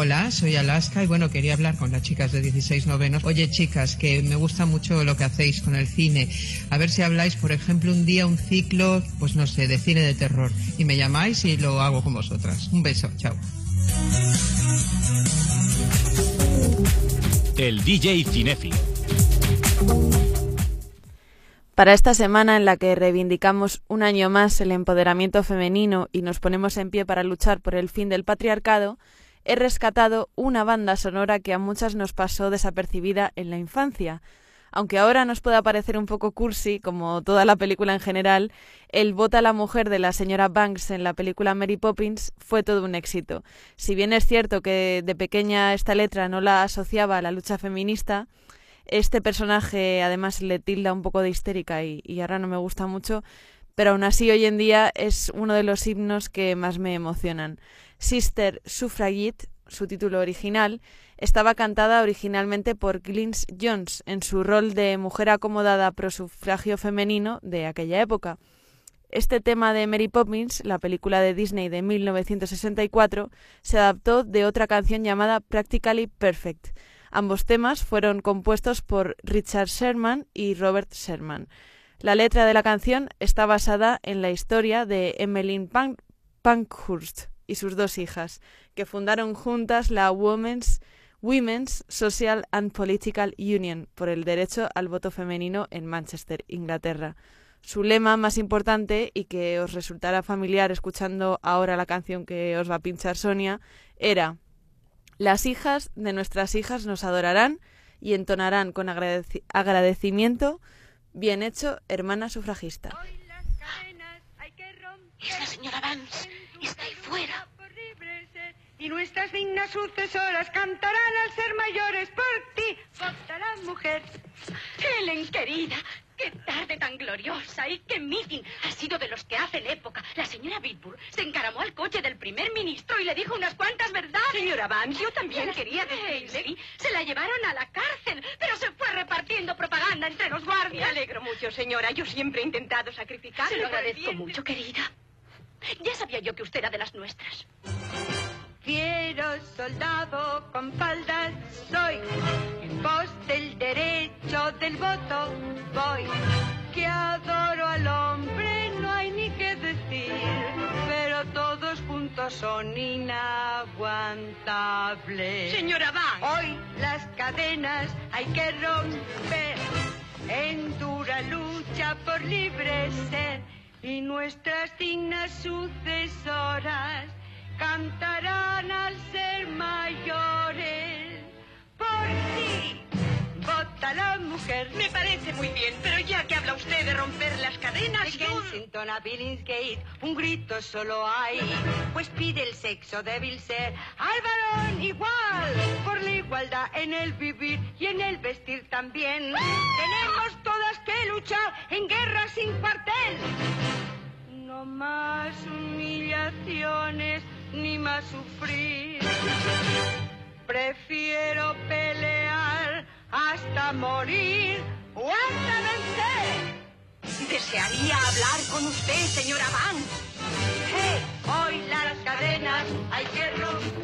Hola, soy Alaska y bueno, quería hablar con las chicas de 16 novenos. Oye, chicas, que me gusta mucho lo que hacéis con el cine. A ver si habláis, por ejemplo, un día un ciclo, pues no sé, de cine de terror. Y me llamáis y lo hago con vosotras. Un beso, chao. El DJ Cinefi. Para esta semana en la que reivindicamos un año más el empoderamiento femenino y nos ponemos en pie para luchar por el fin del patriarcado, he rescatado una banda sonora que a muchas nos pasó desapercibida en la infancia. Aunque ahora nos pueda parecer un poco cursi, como toda la película en general, el Vota a la mujer de la señora Banks en la película Mary Poppins fue todo un éxito. Si bien es cierto que de pequeña esta letra no la asociaba a la lucha feminista, este personaje además le tilda un poco de histérica y, ahora no me gusta mucho, pero aún así hoy en día es uno de los himnos que más me emocionan. Sister Suffragette, su título original, estaba cantada originalmente por Glynn Jones en su rol de mujer acomodada pro sufragio femenino de aquella época. Este tema de Mary Poppins, la película de Disney de 1964, se adaptó de otra canción llamada Practically Perfect, Ambos temas fueron compuestos por Richard Sherman y Robert Sherman. La letra de la canción está basada en la historia de Emmeline Pankhurst y sus dos hijas, que fundaron juntas la Women's, Social and Political Union por el derecho al voto femenino en Manchester, Inglaterra. Su lema más importante, y que os resultará familiar escuchando ahora la canción que os va a pinchar Sonia, era las hijas de nuestras hijas nos adorarán y entonarán con agradecimiento, bien hecho, hermana sufragista. Es la señora Vance, está ahí fuera. Y nuestras dignas sucesoras cantarán al ser mayores por ti, la mujer. Helen, querida, ¡Qué tarde tan gloriosa! ¿Y qué meeting! Ha sido de los que hacen época. La señora Bitburg se encaramó al coche del primer ministro y le dijo unas cuantas verdades. Señora Vance, yo también quería decirle. Se la llevaron a la cárcel, pero entre los guardias. Me alegro mucho, señora. Yo siempre he intentado sacrificarme. Se lo agradezco mucho, querida. Ya sabía yo que usted era de las nuestras. Fiero soldado con faldas soy, en pos del derecho del voto voy. Que adoro al hombre, no hay ni que decir, pero todos juntos son inaguantables. Señora Van. Hoy las cadenas hay que romper, por libre ser, y nuestras dignas sucesoras mujer. Me parece muy bien, pero ya que habla usted de romper las cadenas, En Kensington a Billingsgate un grito solo hay, pues pide el sexo débil ser al varón igual, por la igualdad en el vivir y en el vestir también. Tenemos todas que luchar en guerra sin cuartel. No más humillaciones ni más sufrir. Prefiero morir. Desearía hablar con usted, señora Van. Hey, hoy las cadenas hay que romper.